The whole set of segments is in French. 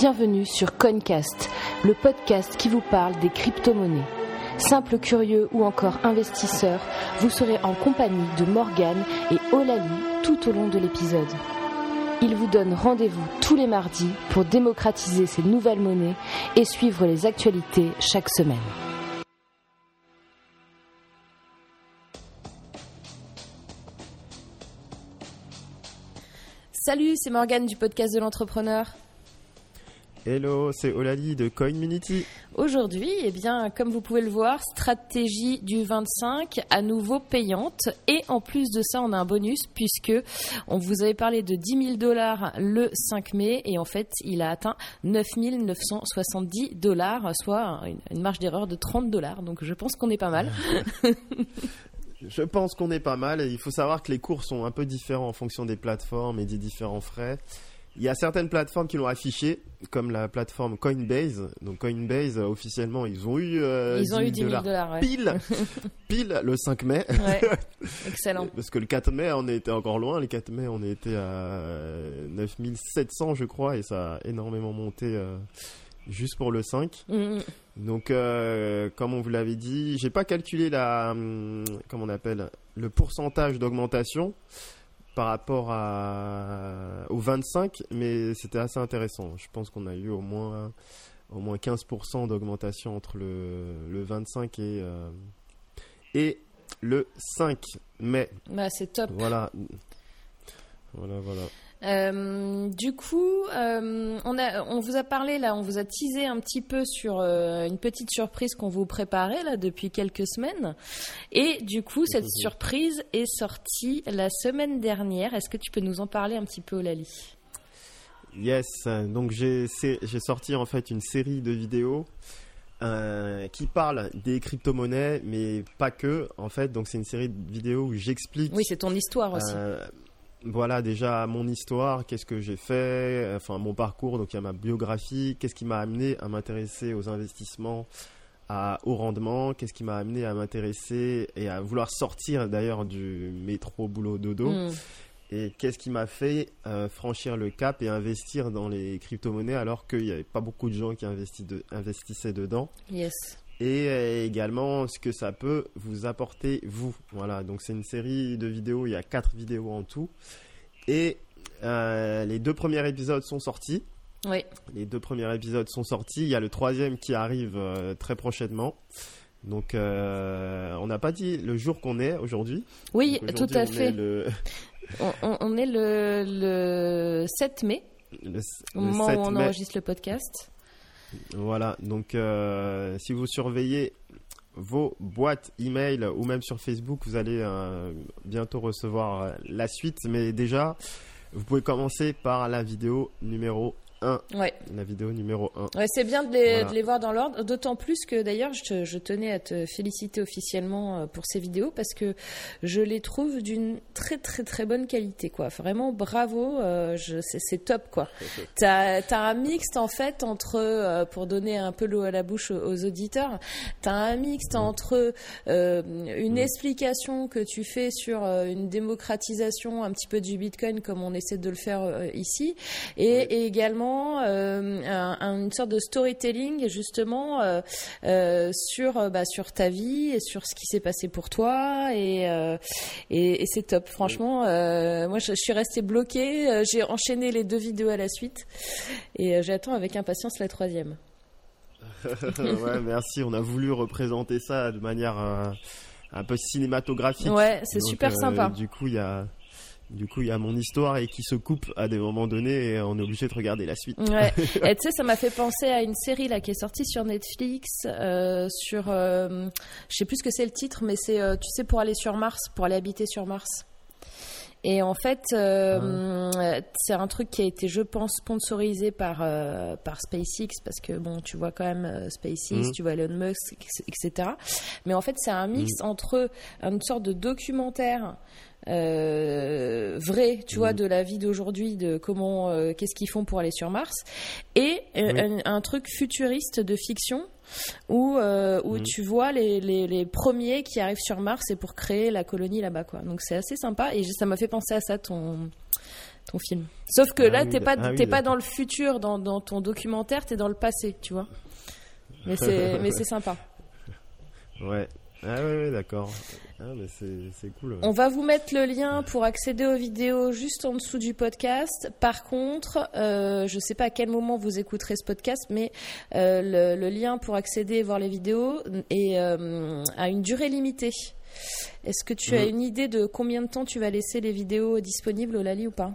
Bienvenue sur Coincast, le podcast qui vous parle des crypto-monnaies. Simple curieux ou encore investisseur, vous serez en compagnie de Morgane et Olali tout au long de l'épisode. Ils vous donnent rendez-vous tous les mardis pour démocratiser ces nouvelles monnaies et suivre les actualités chaque semaine. Salut, c'est Morgane du podcast de l'entrepreneur. Hello, c'est Olali de Coinmunity. Aujourd'hui, eh bien, comme vous pouvez le voir, stratégie du 25 à nouveau payante. Et en plus de ça, on a un bonus puisque on vous avait parlé de 10 000 dollars le 5 mai et en fait, il a atteint 9 970 dollars, soit une marge d'erreur de 30 dollars. Donc je pense qu'on est pas mal. Je pense qu'on est pas mal. Et il faut savoir que les cours sont un peu différents en fonction des plateformes et des différents frais. Il y a certaines plateformes qui l'ont affiché, comme la plateforme Coinbase. Donc Coinbase, euh, officiellement, ils ont eu, euh, ils ont eu 10 000 dollars, pile, pile le 5 mai. Ouais. Excellent. Parce que le 4 mai, on était encore loin. Le 4 mai, on était à 9700, je crois, et ça a énormément monté. Euh, juste pour le 5. Mm. Donc, euh, comme on vous l'avait dit, j'ai pas calculé la, hum, comment on appelle, le pourcentage d'augmentation par rapport à, au 25, mais c'était assez intéressant. Je pense qu'on a eu au moins, au moins 15% d'augmentation entre le, le 25 et, euh, et le 5 mai. Bah, c'est top. Voilà. Voilà, voilà. Euh, du coup, euh, on, a, on vous a parlé là, on vous a teasé un petit peu sur euh, une petite surprise qu'on vous préparait là depuis quelques semaines. Et du coup, cette surprise est sortie la semaine dernière. Est-ce que tu peux nous en parler un petit peu, Lali? Yes, donc j'ai sorti en fait une série de vidéos qui parle des crypto-monnaies, mais pas que. En fait, donc c'est une série de vidéos où j'explique. Oui, c'est ton histoire aussi voilà déjà mon histoire, qu'est-ce que j'ai fait, enfin mon parcours, donc il y a ma biographie, qu'est-ce qui m'a amené à m'intéresser aux investissements à haut rendement, qu'est-ce qui m'a amené à m'intéresser et à vouloir sortir d'ailleurs du métro boulot dodo. Hmm. Et qu'est-ce qui m'a fait euh, franchir le cap et investir dans les crypto-monnaies alors qu'il n'y avait pas beaucoup de gens qui investissaient dedans. Yes et euh, également ce que ça peut vous apporter vous. Voilà, donc c'est une série de vidéos, il y a quatre vidéos en tout. Et euh, les deux premiers épisodes sont sortis. Oui. Les deux premiers épisodes sont sortis. Il y a le troisième qui arrive euh, très prochainement. Donc, on n'a pas dit le jour qu'on est aujourd'hui. Oui, tout à fait. on, est le, 7 mai, au moment où on enregistre le podcast. Voilà, donc euh, si vous surveillez vos boîtes email ou même sur Facebook, vous allez euh, bientôt recevoir euh, la suite. Mais déjà, vous pouvez commencer par la vidéo numéro 1. Ouais. La vidéo numéro 1. Ouais, c'est bien de les, de les, voir dans l'ordre, d'autant plus que d'ailleurs, je, je, tenais à te féliciter officiellement euh, pour ces vidéos parce que je les trouve d'une très très très bonne qualité, quoi. Vraiment, bravo, euh, c'est top, quoi. T'as as un mixte en fait entre, euh, pour donner un peu l'eau à la bouche aux, auditeurs, t'as un mixte entre euh, une explication que tu fais sur une démocratisation un petit peu du Bitcoin comme on essaie de le faire ici, et, et également euh, une sorte de storytelling justement euh, euh, sur bah, sur ta vie et sur ce qui s'est passé pour toi et et, c'est top. Franchement moi je, suis restée bloquée j'ai enchaîné les deux vidéos à la suite et j'attends avec impatience la troisième. Ouais merci. On a voulu représenter ça de manière un peu cinématographique. Ouais c'est super sympa. du coup il y a du coup, il y a mon histoire et qui se coupe à des moments donnés et on est obligé de regarder la suite. Ouais. et tu sais, ça m'a fait penser à une série là qui est sortie sur Netflix euh, sur, euh, je sais plus ce que c'est le titre, mais c'est, euh, tu sais, pour aller sur Mars, pour aller habiter sur Mars. Et en fait, euh, ah. c'est un truc qui a été, je pense, sponsorisé par euh, par SpaceX parce que bon, tu vois quand même euh, SpaceX, mhm. tu vois Elon Musk, etc. Mais en fait, c'est un mix mhm. entre une sorte de documentaire euh, vrai, tu vois, mm. de la vie d'aujourd'hui, de comment, euh, qu'est-ce qu'ils font pour aller sur Mars, et euh, un, truc futuriste de fiction où, où mm. tu vois les, les, les, premiers qui arrivent sur Mars et pour créer la colonie là-bas, quoi. Donc c'est assez sympa et ça m'a fait penser à ça ton ton film. Sauf que ah là, t'es pas, ah pas dans le futur, dans, dans ton documentaire, t'es dans le passé, tu vois. Mais c'est, mais c'est sympa. Ouais. Ah ouais, d'accord. Ah, c'est cool. On va vous mettre le lien pour accéder aux vidéos juste en dessous du podcast. Par contre, euh, je ne sais pas à quel moment vous écouterez ce podcast, mais euh, le, lien pour accéder et voir les vidéos est euh, à une durée limitée. Est-ce que tu as une idée de combien de temps tu vas laisser les vidéos disponibles au Lali ou pas?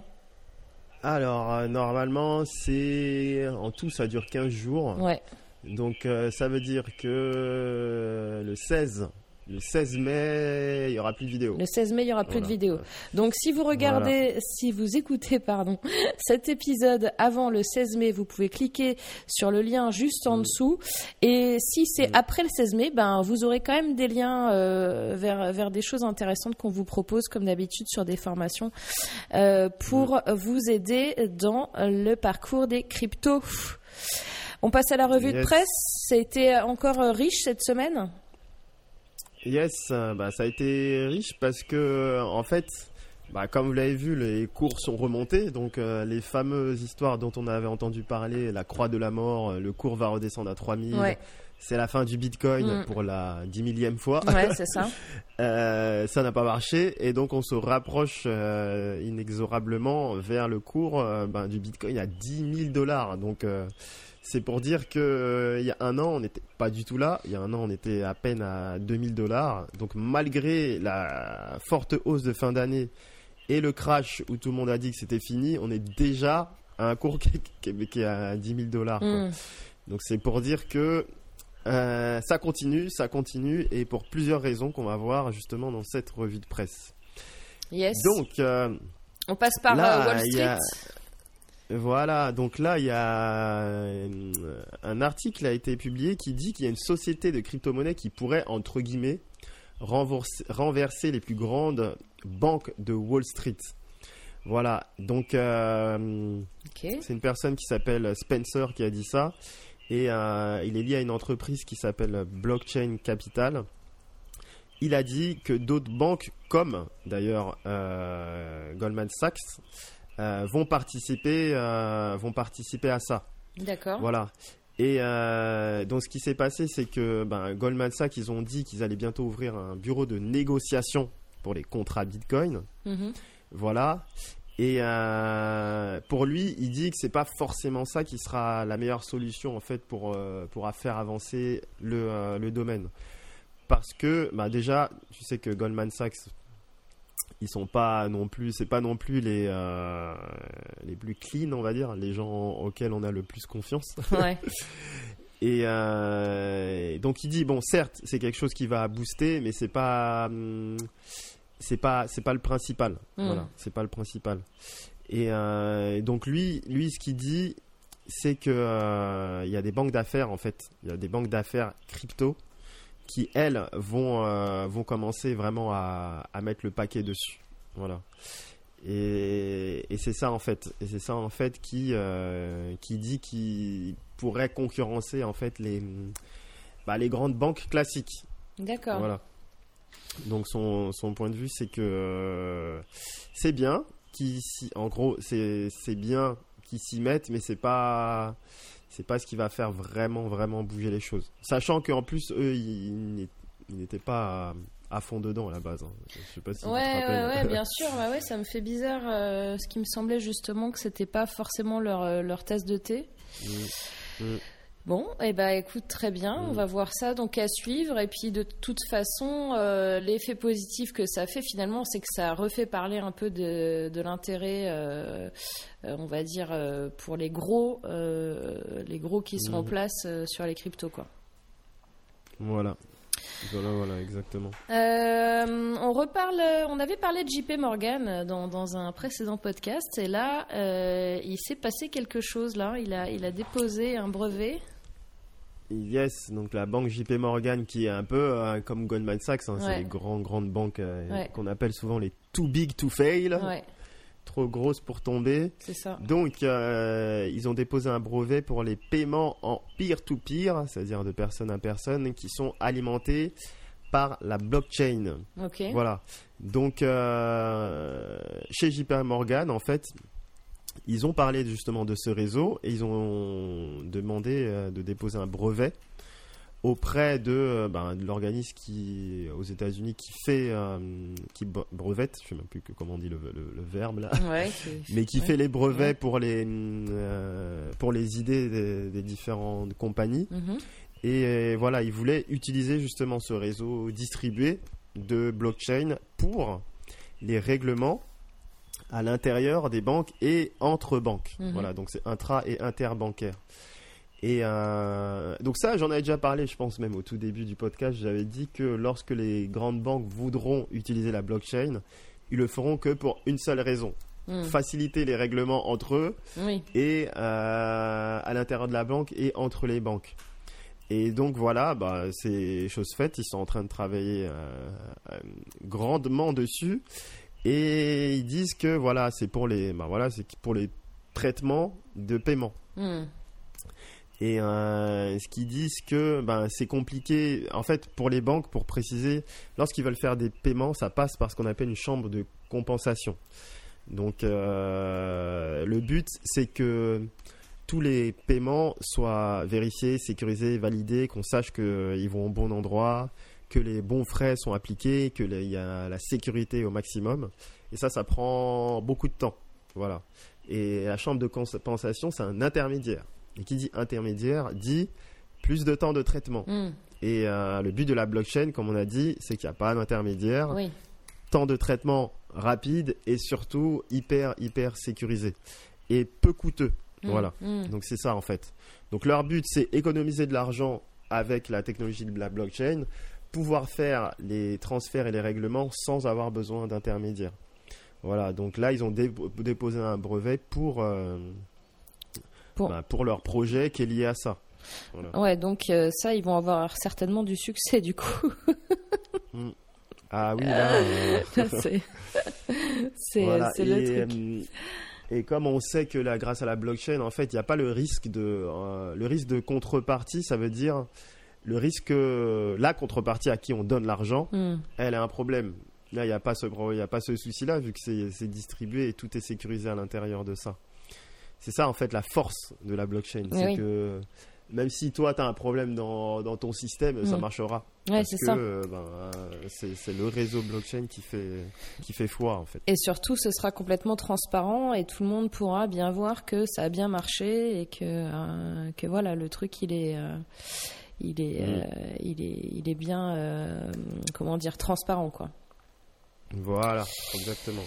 Alors, normalement, c'est en tout, ça dure 15 jours. Ouais. Donc euh, ça veut dire que euh, le 16 le 16 mai, il y aura plus de vidéos. Le 16 mai, il y aura plus de vidéos. Donc, si vous regardez, si vous écoutez, pardon, cet épisode avant le 16 mai, vous pouvez cliquer sur le lien juste en mm. dessous. Et si c'est mm. après le 16 mai, ben, vous aurez quand même des liens euh, vers, vers des choses intéressantes qu'on vous propose, comme d'habitude, sur des formations, pour mm. vous aider dans le parcours des cryptos. On passe à la revue de presse. Ça a été encore euh, riche cette semaine? Yes, euh, bah, ça a été riche parce que, en fait, bah, comme vous l'avez vu, les cours sont remontés. Donc, euh, les fameuses histoires dont on avait entendu parler, la croix de la mort, le cours va redescendre à 3000. C'est la fin du Bitcoin mm. pour la dix millième fois. Ouais, c'est ça. ça n'a pas marché et donc on se rapproche inexorablement vers le cours ben, du Bitcoin à 10 000 dollars. Donc c'est pour dire que euh, il y a un an, on n'était pas du tout là. Il y a un an, on était à peine à 2000 dollars. Donc malgré la forte hausse de fin d'année et le crash où tout le monde a dit que c'était fini, on est déjà à un cours qui est à 10 000 dollars. Mm. Donc c'est pour dire que euh, ça continue, ça continue, et pour plusieurs raisons qu'on va voir justement dans cette revue de presse. Yes. Donc, euh, on passe par Wall Street. Voilà, donc là, il y a euh, un article a été publié qui dit qu'il y a une société de crypto-monnaie qui pourrait, entre guillemets, renverser, les plus grandes banques de Wall Street. Voilà, donc euh, c'est une personne qui s'appelle Spencer qui a dit ça. Et euh, il est lié à une entreprise qui s'appelle Blockchain Capital. Il a dit que d'autres banques, comme d'ailleurs Goldman Sachs, euh, vont participer, euh, vont participer à ça. D'accord. Voilà. Et euh, donc ce qui s'est passé, c'est que ben, Goldman Sachs, ils ont dit qu'ils allaient bientôt ouvrir un bureau de négociation pour les contrats Bitcoin. Mhm. Voilà. Et pour lui, il dit que c'est pas forcément ça qui sera la meilleure solution en fait pour pour faire avancer le, le domaine. Parce que bah déjà, tu sais que Goldman Sachs, ils sont pas non plus, c'est pas non plus les euh, les plus clean, on va dire, les gens auxquels on a le plus confiance. Ouais. Et euh, donc il dit bon, certes, c'est quelque chose qui va booster, mais c'est pas hum, c'est pas c'est pas le principal. Hmm. Voilà, c'est pas le principal. Et euh, donc lui, lui, ce qu'il dit, c'est que il y a des banques d'affaires en fait, il y a des banques d'affaires crypto qui elles vont euh, vont commencer vraiment à, à, mettre le paquet dessus. Voilà. Et, et c'est ça en fait. Et c'est ça en fait qui euh, qui dit qu'il pourrait concurrencer en fait les bah, les grandes banques classiques. D'accord. Voilà. Donc son, son point de vue c'est que euh, c'est bien qui en gros c'est bien qu'ils s'y mettent mais c'est pas c'est pas ce qui va faire vraiment vraiment bouger les choses. Sachant qu'en plus eux ils, n'étaient pas à, fond dedans à la base. Hein. Je sais pas si ouais, ouais, ouais, bien sûr. Bah ouais, ça me fait bizarre. Euh, ce qui me semblait justement que c'était pas forcément leur, euh, leur tasse de thé. Mmh. Mmh. Bon, et eh ben écoute, très bien, on mm. va voir ça donc à suivre. Et puis de toute façon, euh, l'effet positif que ça fait finalement, c'est que ça refait parler un peu de, l'intérêt, euh, euh, on va dire, pour les gros, les gros qui sont en mm. place sur les cryptos, quoi. Voilà. Voilà, voilà, exactement. on reparle, on avait parlé de JP Morgan dans, dans un précédent podcast, et là, il s'est passé quelque chose. Là, il a, il a déposé un brevet. Yes, donc la banque JP Morgan qui est un peu euh, comme Goldman Sachs, hein, c'est les grandes grandes banques euh, qu'on appelle souvent les too big to fail, trop grosses pour tomber. C'est ça. Donc euh, ils ont déposé un brevet pour les paiements en peer to peer, c'est-à-dire de personne à personne, qui sont alimentés par la blockchain. Ok. Voilà. Donc, chez JP Morgan, en fait, ils ont parlé justement de ce réseau et ils ont demandé euh, de déposer un brevet auprès de, euh, ben, de l'organisme qui aux États-Unis qui fait euh, qui brevette, je sais même plus comment on dit le, le, verbe là, ouais, mais qui fait les brevets pour les pour les idées des, différentes compagnies. Mhm. Et voilà, ils voulaient utiliser justement ce réseau distribué de blockchain pour les règlements à l'intérieur des banques et entre banques. Mhm. Voilà, donc c'est intra et interbancaire. Et euh, donc ça, j'en avais déjà parlé, je pense même au tout début du podcast, j'avais dit que lorsque les grandes banques voudront utiliser la blockchain, ils le feront que pour une seule raison. Mhm. Faciliter les règlements entre eux et euh, à l'intérieur de la banque et entre les banques. Et donc voilà, bah, c'est chose faite. Ils sont en train de travailler euh, euh, grandement dessus. Et ils disent que voilà, c'est pour les, bah, voilà, c'est pour les traitements de paiement. Hmm. Et euh, ce qu'ils disent que ben, c'est compliqué. En fait, pour les banques, pour préciser, lorsqu'ils veulent faire des paiements, ça passe par ce qu'on appelle une chambre de compensation. Donc, le but, c'est que tous les paiements soient vérifiés, sécurisés, validés, qu'on sache qu'ils vont au bon endroit, que les bons frais sont appliqués, qu'il y a la sécurité au maximum. Et ça, ça prend beaucoup de temps. Voilà. Et la chambre de compensation, c'est un intermédiaire. Et qui dit intermédiaire dit plus de temps de traitement. Hmm. Et euh, le but de la blockchain, comme on a dit, c'est qu'il n'y a pas d'intermédiaire. Oui. Temps de traitement rapide et surtout hyper, hyper sécurisé. Et peu coûteux. Mm. Voilà. Mm. Donc c'est ça en fait. Donc leur but c'est économiser de l'argent avec la technologie de la blockchain, pouvoir faire les transferts et les règlements sans avoir besoin d'intermédiaires. Voilà, donc là ils ont déposé un brevet pour, euh, pour... Bah, pour... leur projet qui est lié à ça. Ouais, donc euh, ça ils vont avoir certainement du succès du coup. Mm. Ah oui, là. Euh, c'est le truc. Et comme on sait que là, grâce à la blockchain, en fait, il n'y a pas le risque de le risque de contrepartie, ça veut dire le risque la contrepartie à qui on donne l'argent, hmm. elle a un problème. Là, il n'y a pas ce il a pas ce souci-là vu que c'est distribué et tout est sécurisé à l'intérieur de ça. C'est ça en fait la force de la blockchain, c'est que même si toi tu as un problème dans, dans ton système, ça mm. marchera. Ouais, c'est ça. Euh, ben, c'est le réseau blockchain qui fait, qui fait foi en fait. Et surtout, ce sera complètement transparent et tout le monde pourra bien voir que ça a bien marché et que, euh, que voilà, le truc il est. Euh, il est, mm. il est, il est bien, comment dire, transparent, quoi. Voilà, exactement.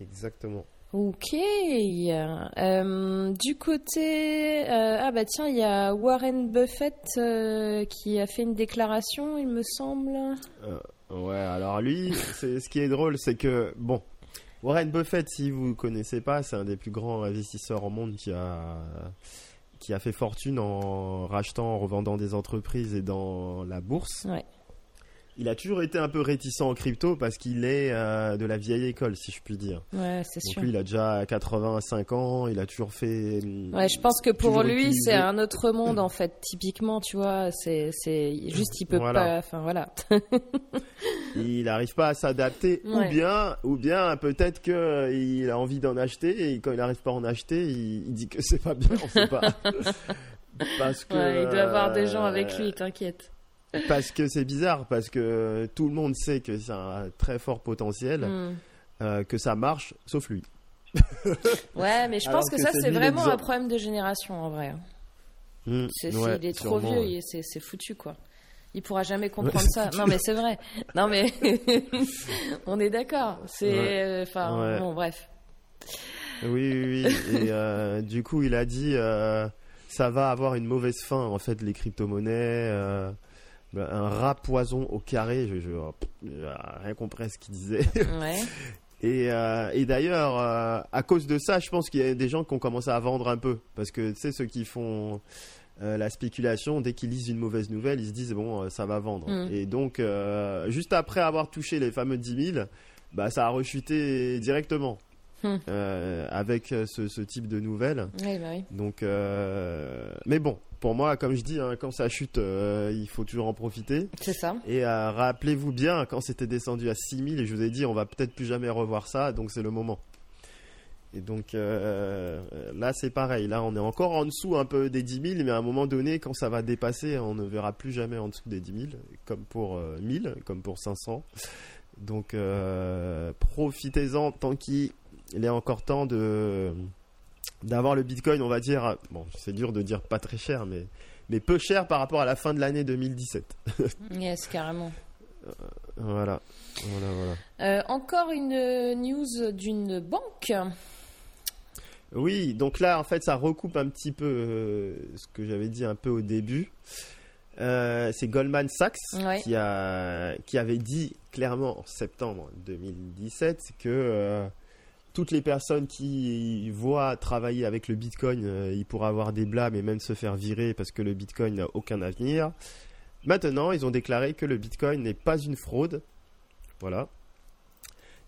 Exactement. Ok. Euh, du côté, euh, ah bah tiens, il y a Warren Buffett euh, qui a fait une déclaration, il me semble. ouais, alors lui, c'est ce qui est drôle, c'est que bon, Warren Buffett, si vous connaissez pas, c'est un des plus grands investisseurs au monde qui a qui a fait fortune en rachetant, en revendant des entreprises et dans la bourse. Il a toujours été un peu réticent en crypto parce qu'il est euh, de la vieille école, si je puis dire. Ouais, c'est sûr. Lui, il a déjà 85 ans, il a toujours fait. Ouais, je pense que pour lui, c'est un autre monde en fait. Typiquement, tu vois, c'est juste il peut pas. Enfin voilà. il n'arrive pas à s'adapter, ou bien, ou bien peut-être que il a envie d'en acheter et quand il n'arrive pas à en acheter, il, dit que c'est pas bien, on sait pas. parce que. Ouais, il doit avoir des gens avec lui, t'inquiète parce que c'est bizarre, parce que tout le monde sait que c'est un très fort potentiel, hmm. euh, que ça marche, sauf lui. ouais, mais je pense que, ça, c'est vraiment un problème de génération en vrai. Hmm. c'est, il est trop vieux, c'est, foutu quoi. Il pourra jamais comprendre ça. Non, mais c'est vrai. Non, mais on est d'accord. C'est, euh, enfin, bon, bref. Oui, oui, oui. Et euh, du coup, il a dit, ça va avoir une mauvaise fin en fait les crypto-monnaies. Bah, un rat poison au carré. Je, je, rien compris ce qu'il disait. Et, euh, et d'ailleurs, euh, à cause de ça, je pense qu'il y a des gens qui ont commencé à vendre un peu. Parce que, tu sais, ceux qui font euh, la spéculation, dès qu'ils lisent une mauvaise nouvelle, ils se disent, bon, ça va vendre. Mm. Et donc, juste après avoir touché les fameux 10 000, bah, ça a rechuté directement. Hmm. avec ce, type de nouvelles. Oui, bah oui. Donc, mais bon, pour moi, comme je dis, hein, quand ça chute, il faut toujours en profiter. C'est ça. Et rappelez-vous bien, quand c'était descendu à 6000, et je vous ai dit, on va peut-être plus jamais revoir ça, donc c'est le moment. Et donc euh, là, c'est pareil. Là, on est encore en dessous un peu des 10 000, mais à un moment donné, quand ça va dépasser, on ne verra plus jamais en dessous des 10 000, comme pour 1000, euh, comme pour 500. Donc euh, profitez-en tant qu'il est encore temps de d'avoir le Bitcoin, on va dire. Bon, c'est dur de dire pas très cher, mais mais peu cher par rapport à la fin de l'année 2017. yes, carrément. voilà. voilà, voilà. encore une news d'une banque. Oui, donc là, en fait, ça recoupe un petit peu euh, ce que j'avais dit un peu au début. Euh, c'est Goldman Sachs qui, a, qui avait dit clairement en septembre 2017 que euh, toutes les personnes qui voient travailler avec le Bitcoin, ils pourraient avoir des blâmes et même se faire virer parce que le Bitcoin n'a aucun avenir. Maintenant, ils ont déclaré que le Bitcoin n'est pas une fraude. Voilà.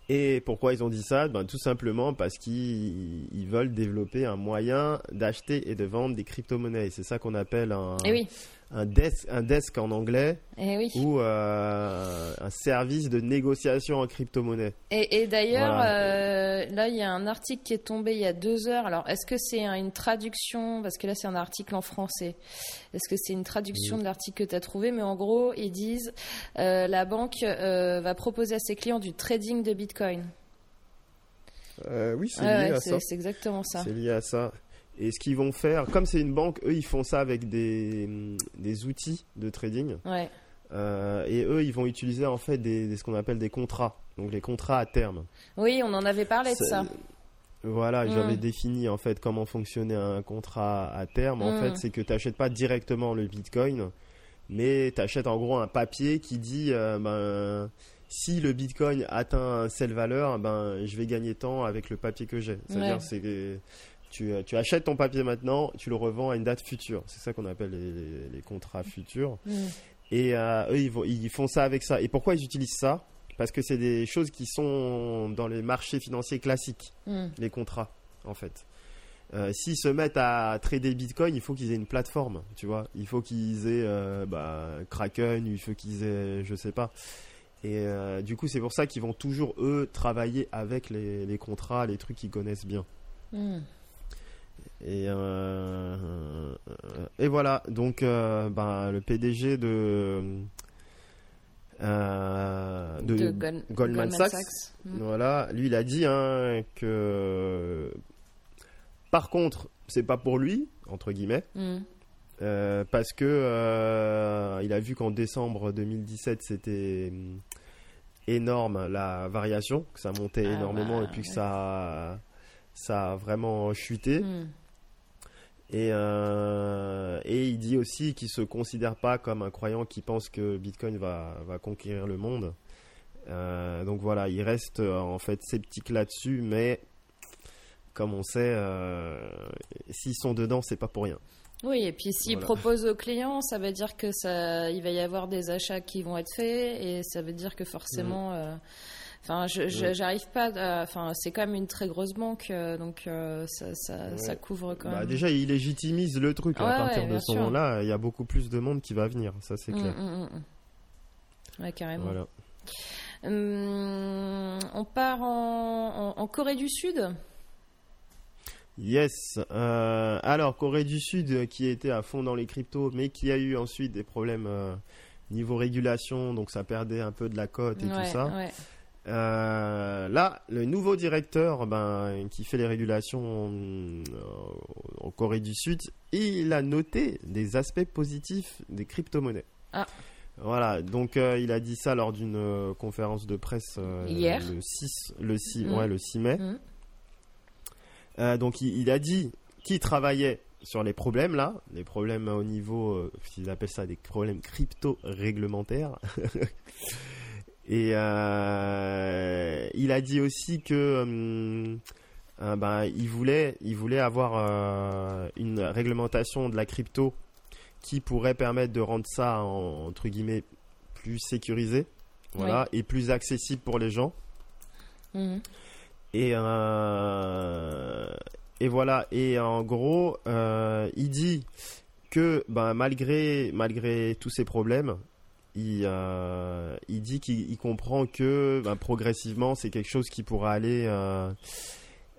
Et pourquoi ils ont dit ça? Ben, Tout simplement parce qu'ils veulent développer un moyen d'acheter et de vendre des crypto-monnaies. C'est ça qu'on appelle un, eh un desk, un desk en anglais eh ou euh, un service de négociation en crypto-monnaie. Et, d'ailleurs, euh, là, il y a un article qui est tombé il y a deux heures. Alors, est-ce que c'est une traduction? Parce que là, c'est un article en français. Est-ce que c'est une traduction de l'article que tu as trouvé? Mais en gros, ils disent euh, la banque va proposer à ses clients du trading de Bitcoin. oui, c'est lié à ça. C'est exactement ça. C'est lié à ça. Et ce qu'ils vont faire, comme c'est une banque, eux, ils font ça avec des, des outils de trading. Ouais. Euh, et eux, ils vont utiliser en fait des, ce qu'on appelle des contrats, donc les contrats à terme. Oui, on en avait parlé de ça. Voilà, j'avais mm. défini en fait comment fonctionnait un contrat à terme. En mm. fait, c'est que tu n'achètes pas directement le Bitcoin, mais tu achètes en gros un papier qui dit euh, ben, si le Bitcoin atteint cette valeur, ben, je vais gagner tant avec le papier que j'ai. C'est-à-dire, c'est euh, tu, achètes ton papier maintenant, tu le revends à une date future. C'est ça qu'on appelle les, contrats futurs. Mm. Et euh, eux, ils, font ça avec ça. Et pourquoi ils utilisent ça? Parce que c'est des choses qui sont dans les marchés financiers classiques, mm. les contrats, en fait. Euh, s'ils se mettent à trader Bitcoin, il faut qu'ils aient une plateforme, tu vois. Il faut qu'ils aient bah, Kraken, il faut qu'ils aient, je sais pas. Et du coup, c'est pour ça qu'ils vont toujours, eux, travailler avec les, contrats, les trucs qu'ils connaissent bien. Mm. Et, euh, et voilà, donc euh, ben, le PDG de, euh, de, Goldman, Sachs, mm. voilà, lui il a dit hein, que par contre, c'est pas pour lui, entre guillemets, mm. parce que il a vu qu'en décembre 2017 c'était énorme la variation, que ça montait ah énormément bah, et puis que ça, ça a vraiment chuté. Mm. Et, euh, et il dit aussi qu'il se considère pas comme un croyant qui pense que Bitcoin va, va conquérir le monde. Euh, donc voilà, il reste euh, en fait sceptique là-dessus, mais comme on sait, s'ils sont dedans, c'est pas pour rien. Oui, et puis s'ils proposent aux clients, ça veut dire que ça, il va y avoir des achats qui vont être faits, et ça veut dire que forcément. Mm. Enfin, je j'arrive pas. Enfin, c'est quand même une très grosse banque, euh, donc euh, ça, ça, ça, couvre quand bah, même. Déjà, il légitimise le truc. à partir de ce moment-là, il y a beaucoup plus de monde qui va venir. Ça, c'est mm, clair. Mm, mm, ouais, carrément. Voilà. Hum, on part en, en, Corée du Sud? Yes. Euh, alors, Corée du Sud, qui était à fond dans les cryptos, mais qui a eu ensuite des problèmes niveau régulation, donc ça perdait un peu de la cote et tout ça. Ouais. Euh, là, le nouveau directeur ben, qui fait les régulations en, Corée du Sud, il a noté des aspects positifs des crypto-monnaies. Ah. Voilà, donc euh, il a dit ça lors d'une euh, conférence de presse Hier. le 6, le 6, ouais, le 6 mai. Mm. donc il, il, a dit qu'il travaillait sur les problèmes là, les problèmes au niveau, ils appellent ça des problèmes crypto-réglementaires. Et euh, il a dit aussi que euh, euh, ben, il voulait, il voulait avoir une réglementation de la crypto qui pourrait permettre de rendre ça entre guillemets plus sécurisé, voilà, et plus accessible pour les gens. Mhm. Et, euh, et voilà. Et en gros, euh, il dit que ben, malgré, malgré tous ces problèmes, il, euh, il dit qu'il comprend que ben, progressivement, c'est quelque chose qui pourrait aller,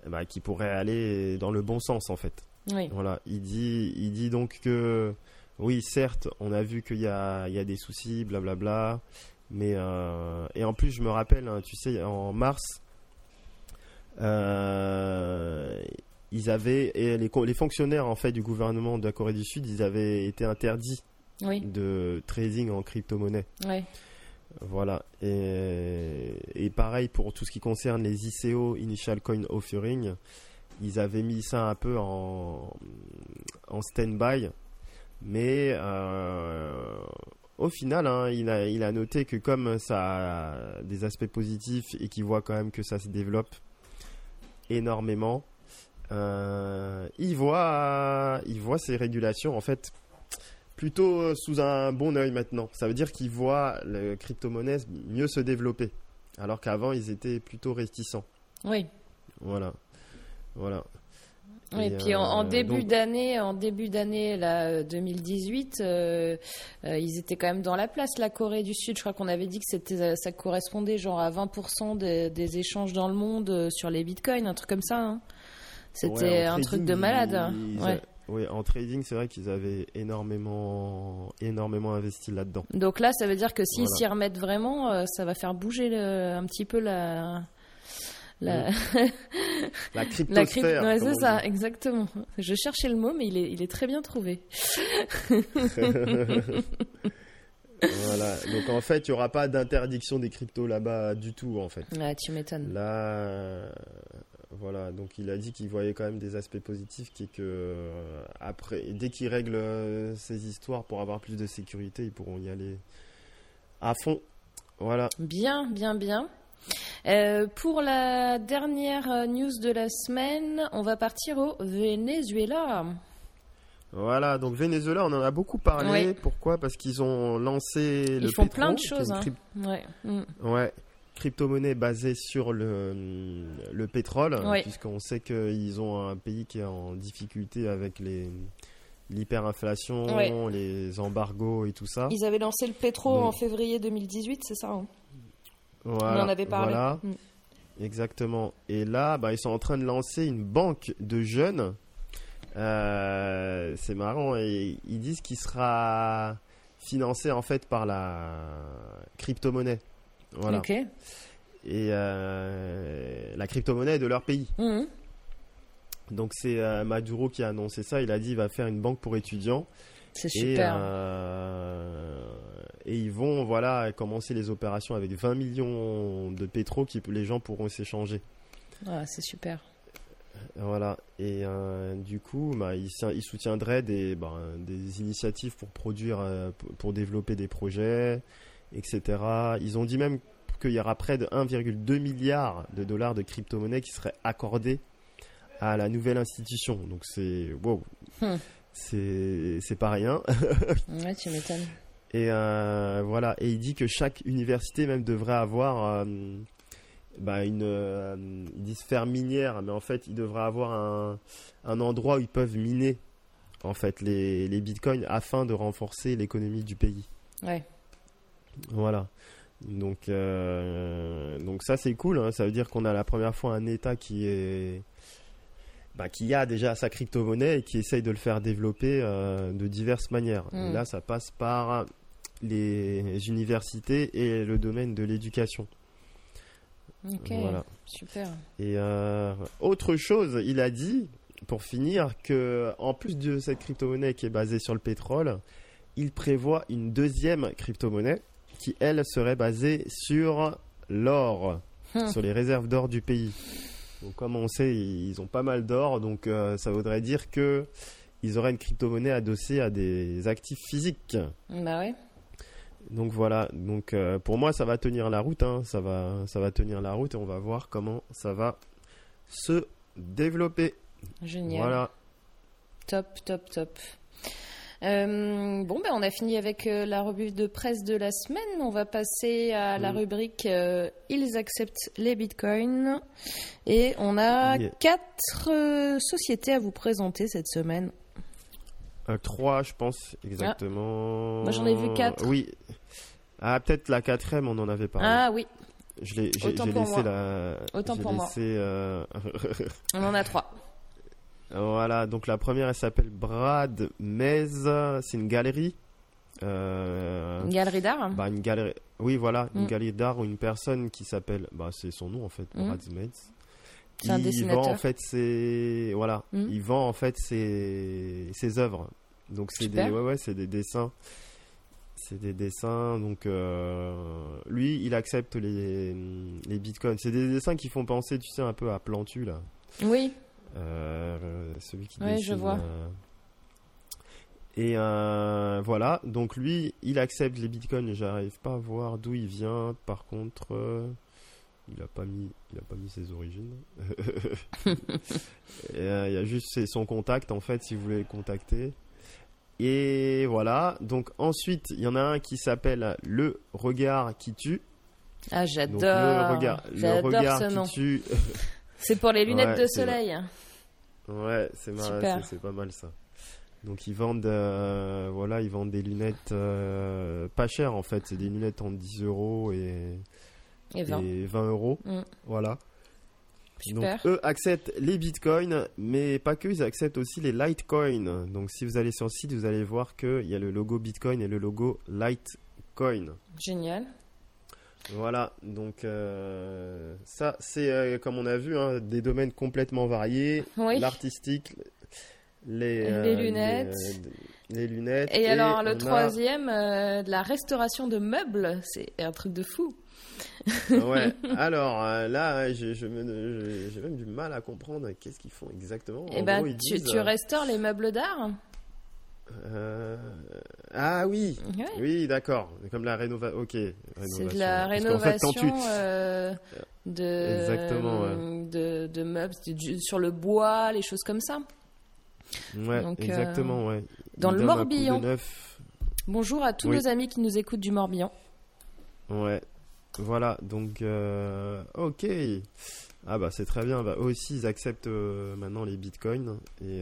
ben, qui pourrait aller dans le bon sens en fait. Oui. Voilà. Il dit, il dit donc que oui, certes, on a vu qu'il y a, il y a des soucis, blablabla. Mais et en plus, je me rappelle, hein, tu sais, en mars, euh, ils avaient et les, les, fonctionnaires en fait du gouvernement de la Corée du Sud, ils avaient été interdits de trading en crypto-monnaie. Voilà. Et, et, pareil pour tout ce qui concerne les ICO, Initial Coin Offering, ils avaient mis ça un peu en, en stand-by. Mais euh, au final, hein, il, a, il a noté que comme ça a des aspects positifs et qu'il voit quand même que ça se développe, énormément. Euh, il voit, il voit ces régulations en fait plutôt sous un bon oeil maintenant. Ça veut dire qu'il voit le crypto-monnaie mieux se développer, alors qu'avant ils étaient plutôt réticents. Oui. Voilà, voilà. et, puis en, euh, début d'année, en début d'année là 2018, euh, ils étaient quand même dans la place. La Corée du Sud, je crois qu'on avait dit que c'était, ça correspondait genre à 20% des, échanges dans le monde sur les bitcoins, un truc comme ça. Hein. C'était un truc de malade. Oui, en trading, c'est vrai qu'ils avaient énormément, énormément investi là-dedans. Donc là, ça veut dire que s'ils s'y remettent vraiment, ça va faire bouger un petit peu la, la, la cryptosphère. C'est ça, exactement. Je cherchais le mot, mais il est, il est très bien trouvé. voilà. Donc en fait, il n'y aura pas d'interdiction des cryptos là-bas du tout, en fait. Ah, tu m'étonnes. Là, voilà. Donc il a dit qu'il voyait quand même des aspects positifs, qui est que euh, après, dès qu'il règle euh, ces histoires pour avoir plus de sécurité, ils pourront y aller à fond. Voilà. Bien, bien, bien. Euh, pour la dernière euh, news de la semaine, on va partir au Venezuela. Voilà, donc Venezuela, on en a beaucoup parlé. Pourquoi? Parce qu'ils ont lancé le Ils font plein de choses. Hein. Ouais. Mm. ouais. Crypto-monnaie basée sur le, le pétrole, puisqu'on sait qu'ils ont un pays qui est en difficulté avec les l'hyperinflation, les embargos et tout ça. Ils avaient lancé le pétro en février 2018, c'est ça hein? Voilà, On en avait parlé. Voilà. Mm. Exactement. Et là, bah, ils sont en train de lancer une banque de jeunes. Euh, c'est marrant. Et ils disent qu'il sera financé en fait par la crypto-monnaie. Voilà. Et euh, la crypto-monnaie de leur pays. Mm. Donc c'est euh, Maduro qui a annoncé ça. Il a dit qu'il va faire une banque pour étudiants. C'est super. Euh, et, ils vont voilà commencer les opérations avec 20 millions de pétro que les gens pourront s'échanger. Ah, c'est super. Voilà. Et euh, du coup, bah, ils, soutiendraient des, bah, des initiatives pour produire, pour développer des projets, etc. Ils ont dit même qu'il y aura près de 1,2 milliard de dollars de crypto-monnaies qui seraient accordés à la nouvelle institution. Donc c'est wow. Hmm c'est pas rien. ouais, tu m'étonnes. Et euh, voilà, et il dit que chaque université même devrait avoir euh, bah une, euh, ils disent faire minière, mais en fait ils devraient avoir un, un endroit où ils peuvent miner en fait les, les bitcoins afin de renforcer l'économie du pays. Ouais. Voilà. Donc, donc ça c'est cool. Hein. Ça veut dire qu'on a la première fois un État qui est bah, qui a déjà sa crypto-monnaie et qui essaye de le faire développer euh, de diverses manières. Hmm. là, ça passe par les universités et le domaine de l'éducation. Ok, super. Et euh, autre chose, il a dit, pour finir, que en plus de cette crypto-monnaie qui est basée sur le pétrole, il prévoit une deuxième crypto-monnaie qui, elle, serait basée sur l'or, hmm. sur les réserves d'or du pays comme on sait, ils ont pas mal d'or, donc euh, ça voudrait dire que ils auraient une crypto-monnaie adossée à des actifs physiques. Bah ouais. Donc voilà, donc euh, pour moi ça va tenir la route, hein. ça va, ça va tenir la route et on va voir comment ça va se développer. Génial. Voilà. Top, top, top. Euh, bon, ben, on a fini avec euh, la revue de presse de la semaine. On va passer à la rubrique euh, Ils acceptent les bitcoins. Et on a quatre sociétés à vous présenter cette semaine. trois, je pense, exactement. Ah. Moi, j'en ai vu quatre. Oui. Ah, peut-être la quatrième, on en avait parlé. Ah oui. Je l'ai, j'ai, laissé la. Autant pour laissé, moi. on en a trois. Voilà, donc la première, elle s'appelle Brad Mez. C'est une galerie. Euh, une galerie d'art bah, une galerie, Oui, voilà, une mm. galerie d'art ou une personne qui s'appelle. Bah, c'est son nom en fait, mm. Brad Mez. C'est un dessinateur. Vend en fait ses. Voilà, mm. il vend en fait ses, ses œuvres. Donc c'est des, ouais, ouais, c'est des dessins. C'est des dessins, donc euh, lui, il accepte les, les bitcoins. C'est des dessins qui font penser, tu sais, un peu à Plantu, là. Oui. Euh, celui qui oui, je vois. Euh, et euh, voilà, donc lui, il accepte les bitcoins. J'arrive pas à voir d'où il vient. Par contre, il a pas mis, il a pas mis ses origines. il y a juste son contact en fait, si vous voulez le contacter. Et voilà. Donc ensuite, il y en a un qui s'appelle le regard qui tue. Ah, j'adore. Le regard, le regard qui tue. C'est pour les lunettes de soleil. Ouais, c'est c'est pas mal ça. Donc ils vendent, euh, voilà, ils vendent des lunettes euh, pas chères en fait. C'est des lunettes en 10 euros et, et 20. euros. Mm. Voilà. Donc eux acceptent les bitcoins, mais pas que, ils acceptent aussi les litecoins. Donc si vous allez sur le site, vous allez voir qu'il y a le logo bitcoin et le logo litecoin. Génial. Voilà, donc euh, ça c'est euh, comme on a vu hein, des domaines complètement variés, l'artistique, les, euh, lunettes. Les, lunettes. Et, alors le troisième, de la restauration de meubles, c'est un truc de fou. ouais, alors là j'ai même du mal à comprendre qu'est-ce qu'ils font exactement. Et eh ben, tu, tu restaures les meubles d'art euh, ah oui, oui, d'accord. Comme la rénovation. Ok. C'est de la rénovation euh, de, Exactement, de, de, meubles sur le bois, les choses comme ça. Ouais, exactement, ouais. Dans le Morbihan. Bonjour à tous nos amis qui nous écoutent du Morbihan. Ouais, voilà, donc euh, ok. Ah bah c'est très bien. Bah, eux aussi ils acceptent maintenant les bitcoins et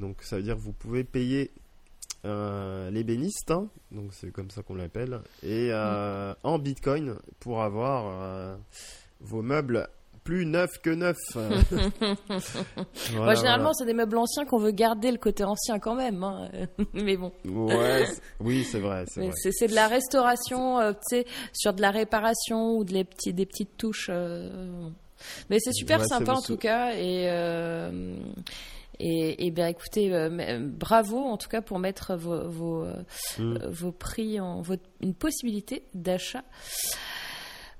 donc ça veut dire que vous pouvez payer euh, l'ébéniste, hein. donc c'est comme ça qu'on l'appelle, et euh, en bitcoin pour avoir euh, vos meubles plus neufs que neufs. généralement, c'est des meubles anciens qu'on veut garder le côté ancien quand même, hein. mais bon. Ouais, oui, c'est vrai. C'est de la restauration, tu sais, sur de la réparation ou de les petits, des petites touches. Mais c'est super sympa en tout cas et et, bien, écoutez, euh, euh, bravo en tout cas pour mettre vos, vos, euh, mm. prix en une possibilité d'achat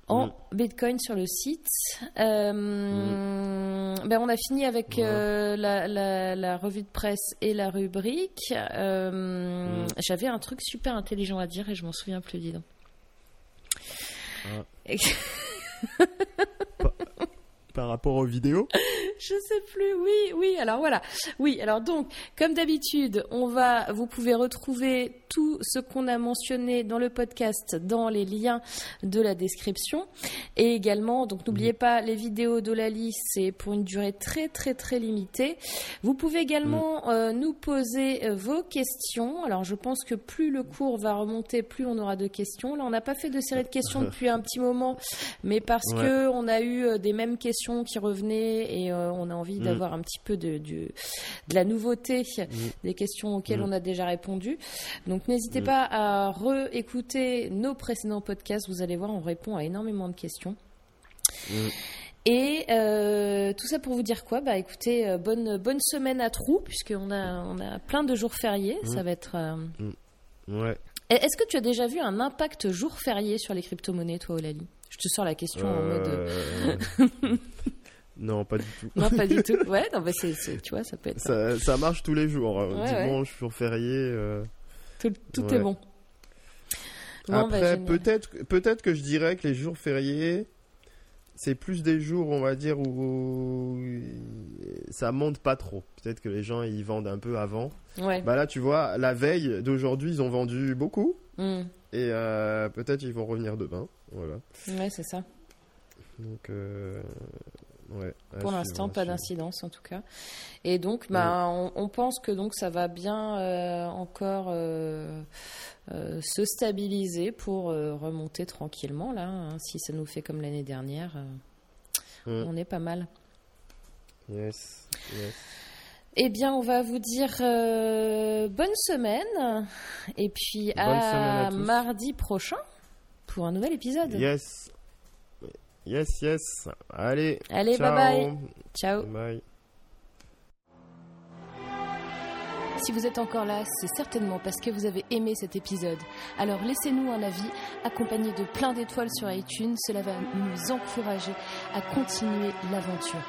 en mm. Bitcoin sur le site. Mm. ben on a fini avec la, la, revue de presse et la rubrique. J'avais un truc super intelligent à dire et je m'en souviens plus, dis donc. Ah. par rapport aux vidéos? Je sais plus. Oui, oui. Alors voilà. Oui. Alors donc, comme d'habitude, on va. Vous pouvez retrouver tout ce qu'on a mentionné dans le podcast dans les liens de la description et également. Donc n'oubliez pas les vidéos d'Olali, c'est pour une durée très très très limitée. Vous pouvez également mm. euh, nous poser euh, vos questions. Alors je pense que plus le cours va remonter, plus on aura de questions. Là, on n'a pas fait de série de questions depuis un petit moment, mais parce que on a eu euh, des mêmes questions qui revenaient et euh, on a envie mm. d'avoir un petit peu de, de, la nouveauté mm. des questions auxquelles mm. on a déjà répondu. Donc n'hésitez pas à réécouter nos précédents podcasts. Vous allez voir, on répond à énormément de questions. Et euh, tout ça pour vous dire quoi? Bah écoutez, euh, bonne bonne semaine à Trou puisqu'on a on a plein de jours fériés. Ça va être. Ouais. Est-ce que tu as déjà vu un impact jour férié sur les crypto-monnaies, toi, Olali Je te sors la question en mode. Non, pas du tout. Non, pas du tout. Ouais, non, bah c'est, tu vois, ça peut être. Ça, ça marche tous les jours. Hein. Dimanche, jour férié. Euh, tout, tout est bon. bon bah, Après, peut-être, peut-être que je dirais que les jours fériés, c'est plus des jours, on va dire, où ça monte pas trop. Peut-être que les gens ils vendent un peu avant. Ouais. Bah là, tu vois, la veille d'aujourd'hui, ils ont vendu beaucoup. Mm. Et euh, peut-être ils vont revenir demain. Voilà. Ouais, c'est ça. Donc, euh, ouais. Pour l'instant, pas d'incidence en tout cas. Et donc, bah, on, on pense que donc ça va bien euh, encore euh, euh, se stabiliser pour remonter tranquillement là. hein. Si ça nous fait comme l'année dernière, on est pas mal. Yes. yes. Eh bien, on va vous dire bonne semaine et puis Bonne à à mardi prochain pour un nouvel épisode. Yes. Yes, yes. Allez. Allez, ciao. bye bye. Ciao. Bye. Si vous êtes encore là, c'est certainement parce que vous avez aimé cet épisode. Alors laissez-nous un avis accompagné de plein d'étoiles sur iTunes. Cela va nous encourager à continuer l'aventure.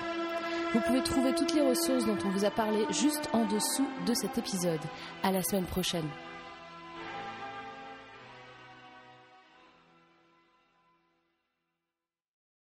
Vous pouvez trouver toutes les ressources dont on vous a parlé juste en dessous de cet épisode. À la semaine prochaine.